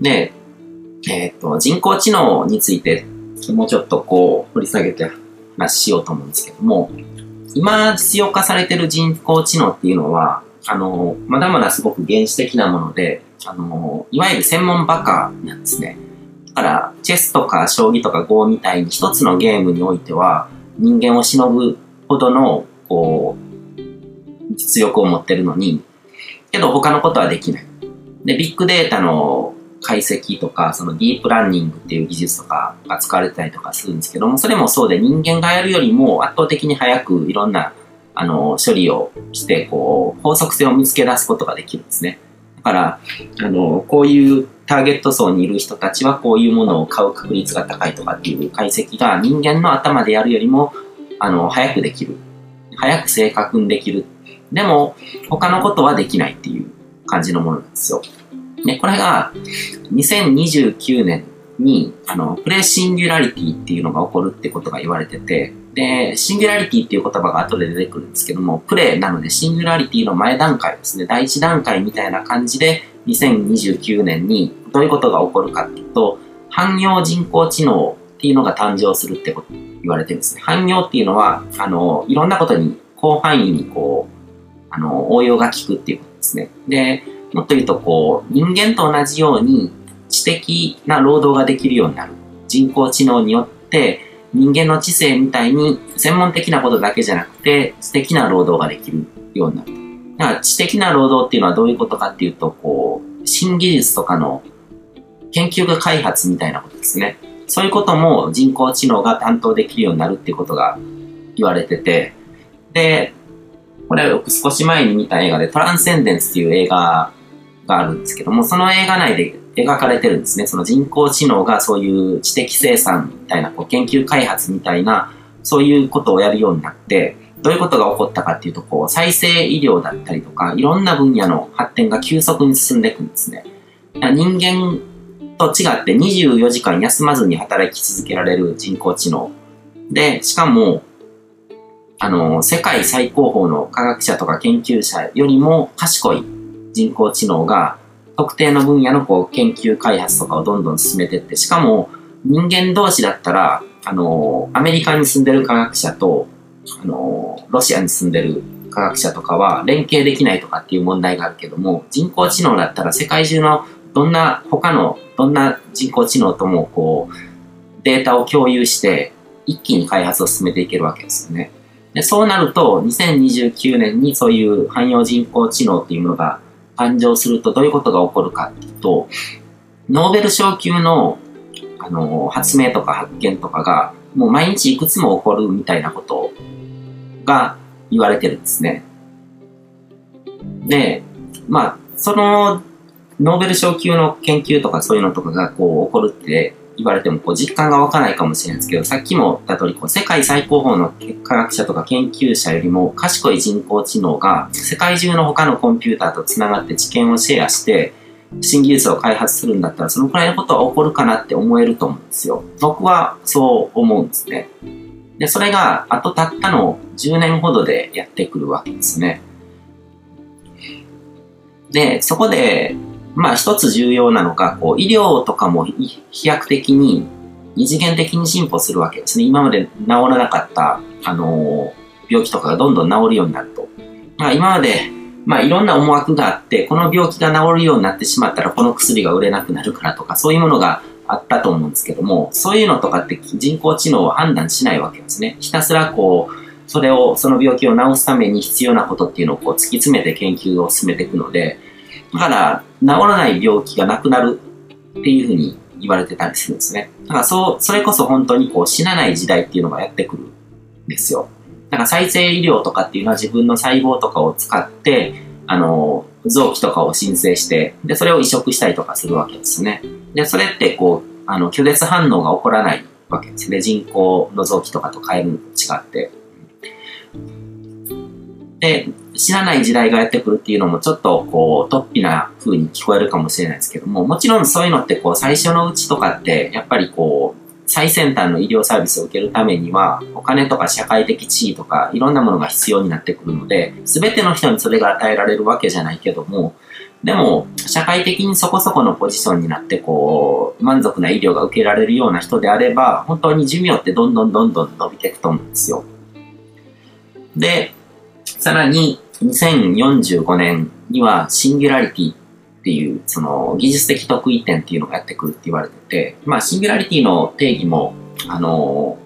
で、えっ、と、人工知能について、もうちょっとこう、掘り下げて話しようと思うんですけども、今実用化されてる人工知能っていうのは、あの、まだまだすごく原始的なもので、あの、いわゆる専門バカなんですね。だから、チェスとか将棋とか Go みたいに一つのゲームにおいては、人間をしのぐほどの、こう、実力を持ってるのに、けど他のことはできない。で、ビッグデータの解析とか、そのディープランニングっていう技術とかが使われたりとかするんですけども、それもそうで人間がやるよりも圧倒的に早くいろんな、あの、処理をして、こう、法則性を見つけ出すことができるんですね。だから、あの、こういうターゲット層にいる人たちはこういうものを買う確率が高いとかっていう解析が人間の頭でやるよりも、あの、早くできる。早く正確にできる。でも、他のことはできないっていう感じのものなんですよ。で、これが、2029年に、あの、プレシンギュラリティっていうのが起こるってことが言われてて、で、シンギュラリティっていう言葉が後で出てくるんですけども、プレなのでシンギュラリティの前段階ですね、第一段階みたいな感じで、2029年にどういうことが起こるかっていうと、汎用人工知能っていうのが誕生するってこと言われてるんですね。汎用っていうのは、あの、いろんなことに広範囲にこう、あの、応用が効くっていうことですね。で、もっと言うと、こう、人間と同じように知的な労働ができるようになる。人工知能によって、人間の知性みたいに専門的なことだけじゃなくて、知的な労働ができるようになる。だから知的な労働っていうのはどういうことかっていうと、こう、新技術とかの研究が開発みたいなことですね。そういうことも人工知能が担当できるようになるっていうことが言われてて、で、これは少し前に見た映画でトランセンデンスっていう映画があるんですけども、その映画内で描かれてるんですね。その人工知能がそういう知的生産みたいな、こう研究開発みたいな、そういうことをやるようになって、どういうことが起こったかっていうと、こう、再生医療だったりとか、いろんな分野の発展が急速に進んでいくんですね。人間と違って24時間休まずに働き続けられる人工知能。で、しかも、あの、世界最高峰の科学者とか研究者よりも賢い人工知能が特定の分野のこう研究開発とかをどんどん進めてって、しかも人間同士だったら、あの、アメリカに住んでる科学者と、あの、ロシアに住んでる科学者とかは連携できないとかっていう問題があるけども、人工知能だったら世界中のどんな、他のどんな人工知能ともこう、データを共有して一気に開発を進めていけるわけですよね。でそうなると、2029年にそういう汎用人工知能っていうものが誕生するとどういうことが起こるかっていうと、ノーベル賞級のあの発明とか発見とかがもう毎日いくつも起こるみたいなことが言われてるんですね。で、まあ、そのノーベル賞級の研究とかそういうのとかがこう起こるって言われてもこう実感が湧かないかもしれないですけど、さっきも言った通りこう世界最高峰の科学者とか研究者よりも賢い人工知能が世界中の他のコンピューターとつながって知見をシェアして新技術を開発するんだったらそのくらいのことは起こるかなって思えると思うんですよ。僕はそう思うんですね。で、それがあとたったの10年ほどでやってくるわけですね。で、そこでまあ一つ重要なのが、こう医療とかも飛躍的に二次元的に進歩するわけですね。今まで治らなかった、あのー、病気とかがどんどん治るようになると。まあ今まで、まあいろんな思惑があって、この病気が治るようになってしまったらこの薬が売れなくなるからとか、そういうものがあったと思うんですけども、そういうのとかって人工知能は判断しないわけですね。ひたすらこう、それを、その病気を治すために必要なことっていうのをこう突き詰めて研究を進めていくので、だから、治らない病気がなくなるっていうふうに言われてたりするんですね。だからそう、それこそ本当にこう死なない時代っていうのがやってくるんですよ。だから再生医療とかっていうのは自分の細胞とかを使って、あの、臓器とかを申請して、で、それを移植したりとかするわけですね。で、それってこう、あの、拒絶反応が起こらないわけですね。人工の臓器とかと変えるのと違って。で、知らない時代がやってくるっていうのもちょっとこう、突飛な風に聞こえるかもしれないですけども、もちろんそういうのってこう、最初のうちとかって、やっぱりこう、最先端の医療サービスを受けるためには、お金とか社会的地位とか、いろんなものが必要になってくるので、すべての人にそれが与えられるわけじゃないけども、でも、社会的にそこそこのポジションになって、こう、満足な医療が受けられるような人であれば、本当に寿命ってどんどんどんどん伸びていくと思うんですよ。で、さらに、2045年には、シンギュラリティっていう、その、技術的得意点っていうのがやってくるって言われてて、まあ、シンギュラリティの定義も、あの、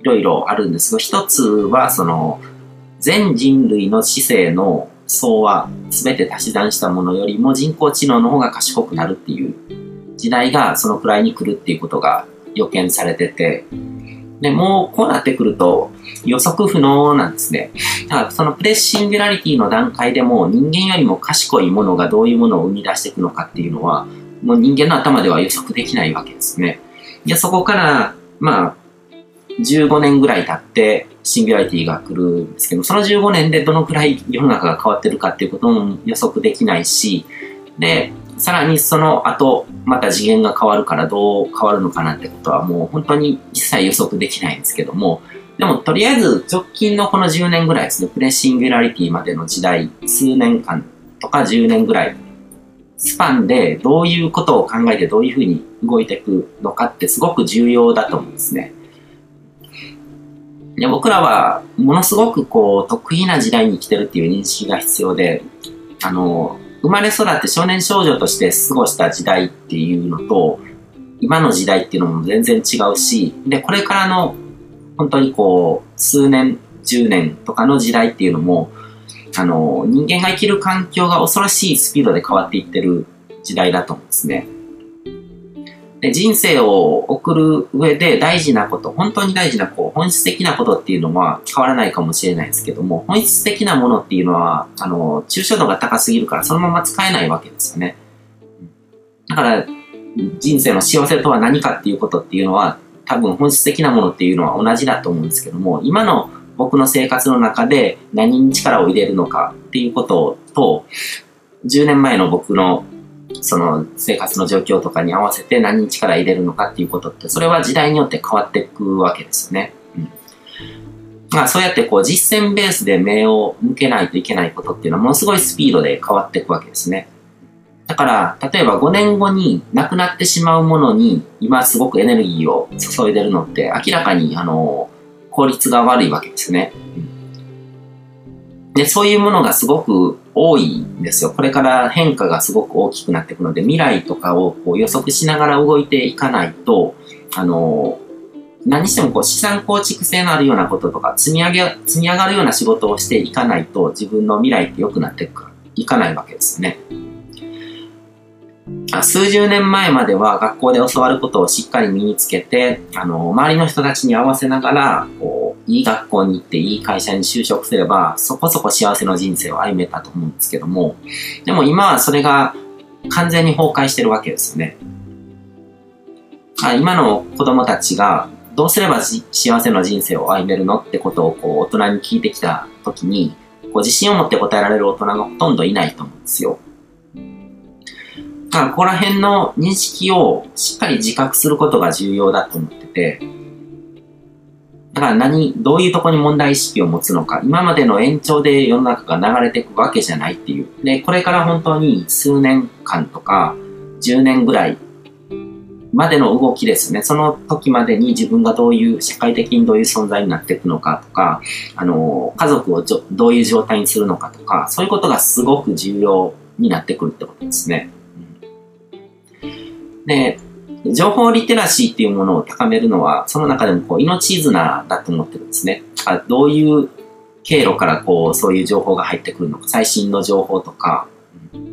いろいろあるんですが、一つは、その、全人類の知性の総は全て足し算したものよりも人工知能の方が賢くなるっていう時代がそのくらいに来るっていうことが予見されてて、で、もうこうなってくると予測不能なんですね。だからそのプレッシンギュラリティの段階でも人間よりも賢いものがどういうものを生み出していくのかっていうのは、もう人間の頭では予測できないわけですね。で、そこから、まあ、15年ぐらい経ってシンギュラリティが来るんですけど、その15年でどのくらい世の中が変わってるかっていうことも予測できないし、で、さらにその後、また次元が変わるからどう変わるのかなってことはもう本当に一切予測できないんですけども、でもとりあえず直近のこの10年ぐらいですね、プレシンギュラリティまでの時代、数年間とか10年ぐらい、スパンでどういうことを考えてどういうふうに動いていくのかってすごく重要だと思うんですね。で僕らはものすごくこう得意な時代に生きてるっていう認識が必要で、あの、生まれ育って少年少女として過ごした時代っていうのと、今の時代っていうのも全然違うし、で、これからの本当にこう、数年、10年とかの時代っていうのも、あの、人間が生きる環境が恐ろしいスピードで変わっていってる時代だと思うんですね。で人生を送る上で大事なこと、本当に大事なこう本質的なことっていうのは変わらないかもしれないですけども、本質的なものっていうのは、あの、抽象度が高すぎるからそのまま使えないわけですよね。だから、人生の幸せとは何かっていうことっていうのは、多分本質的なものっていうのは同じだと思うんですけども、今の僕の生活の中で何に力を入れるのかっていうことと、10年前の僕のその生活の状況とかに合わせて何に力入れるのかっていうことって、それは時代によって変わっていくわけですよね。うん。まあそうやってこう実践ベースで目を向けないといけないことっていうのはものすごいスピードで変わっていくわけですね。だから、例えば5年後になくなってしまうものに今すごくエネルギーを注いでるのって明らかにあの効率が悪いわけですね。うんで、そういうものがすごく多いんですよ。これから変化がすごく大きくなっていくので、未来とかをこう予測しながら動いていかないと、あの、何してもこう資産構築性のあるようなこととか、積み上げ、積み上がるような仕事をしていかないと、自分の未来って良くなっていくか、いかないわけですね。数十年前までは学校で教わることをしっかり身につけて、あの、周りの人たちに合わせながら、こう、いい学校に行っていい会社に就職すれば、そこそこ幸せの人生を歩めたと思うんですけども、でも今はそれが完全に崩壊してるわけですよね。あ今の子供たちがどうすれば幸せの人生を歩めるのってことをこう大人に聞いてきた時に、こう自信を持って答えられる大人がほとんどいないと思うんですよ。まあ、ここら辺の認識をしっかり自覚することが重要だと思ってて、だから何、どういうとこに問題意識を持つのか、今までの延長で世の中が流れていくわけじゃないっていう。で、これから本当に数年間とか、10年ぐらいまでの動きですね。その時までに自分がどういう、社会的にどういう存在になっていくのかとか、あの、家族をどういう状態にするのかとか、そういうことがすごく重要になってくるってことですね。で、情報リテラシーっていうものを高めるのは、その中でもこう命綱だと思ってるんですね。あどういう経路からこう、そういう情報が入ってくるのか、最新の情報とか、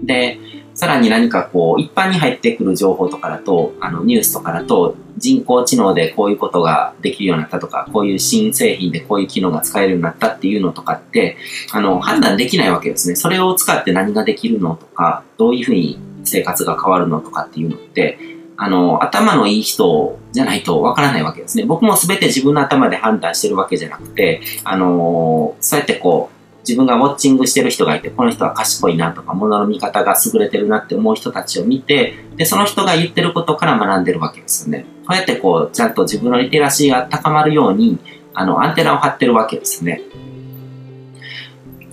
で、さらに何かこう、一般に入ってくる情報とかだと、あの、ニュースとかだと、人工知能でこういうことができるようになったとか、こういう新製品でこういう機能が使えるようになったっていうのとかって、あの、判断できないわけですね。それを使って何ができるのとか、どういうふうに生活が変わるのとかっていうのって、あの、頭のいい人じゃないとわからないわけですね。僕も全て自分の頭で判断してるわけじゃなくて、あのそうやってこう、自分がウォッチングしてる人がいて、この人は賢いなとか、物の見方が優れてるなって思う人たちを見て、で、その人が言ってることから学んでるわけですよね。こうやってこう、ちゃんと自分のリテラシーが高まるように、あの、アンテナを張ってるわけですね。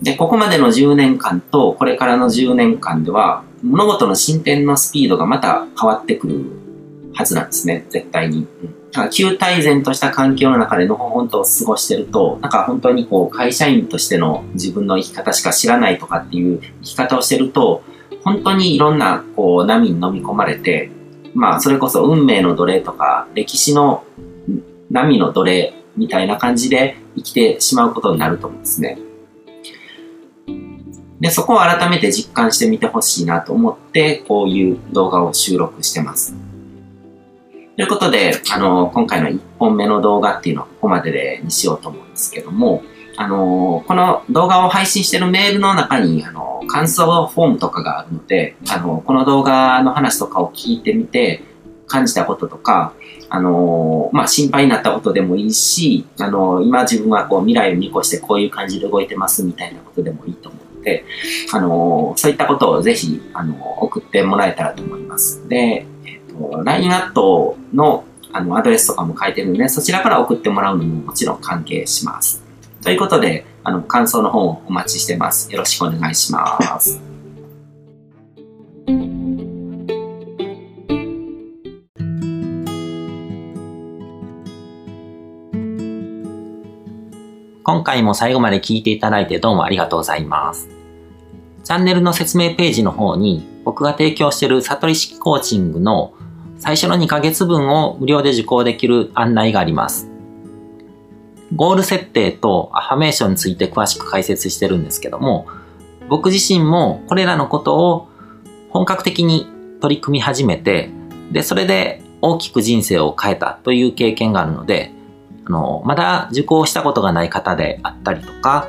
で、ここまでの10年間とこれからの10年間では、物事の進展のスピードがまた変わってくるはずなんですね、絶対に。うんなんか旧大然とした環境の中でのほほんと過ごしてると、なんか本当にこう会社員としての自分の生き方しか知らないとかっていう生き方をしてると、本当にいろんなこう波に飲み込まれて、まあそれこそ運命の奴隷とか歴史の波の奴隷みたいな感じで生きてしまうことになると思うんですね。で、そこを改めて実感してみてほしいなと思って、こういう動画を収録してます。ということで、あの、今回の1本目の動画っていうのはここまででにしようと思うんですけども、あの、この動画を配信してるメールの中に、あの、感想フォームとかがあるので、あの、この動画の話とかを聞いてみて、感じたこととか、あのまあ、心配になったことでもいいし、あの今自分はこう未来を見越してこういう感じで動いてますみたいなことでもいいと思うで、あのそういったことをぜひ、あの送ってもらえたらと思います。で、と、LINE アットのあのアドレスとかも書いてるので、そちらから送ってもらうのももちろん関係します。ということで、あの、感想の方をお待ちしてます。よろしくお願いします。今回も最後まで聞いていただいてどうもありがとうございます。チャンネルの説明ページの方に僕が提供している悟り式コーチングの最初の2ヶ月分を無料で受講できる案内があります。ゴール設定とアファメーションについて詳しく解説してるんですけども、僕自身もこれらのことを本格的に取り組み始めて、で、それで大きく人生を変えたという経験があるので、あの、まだ受講したことがない方であったりとか、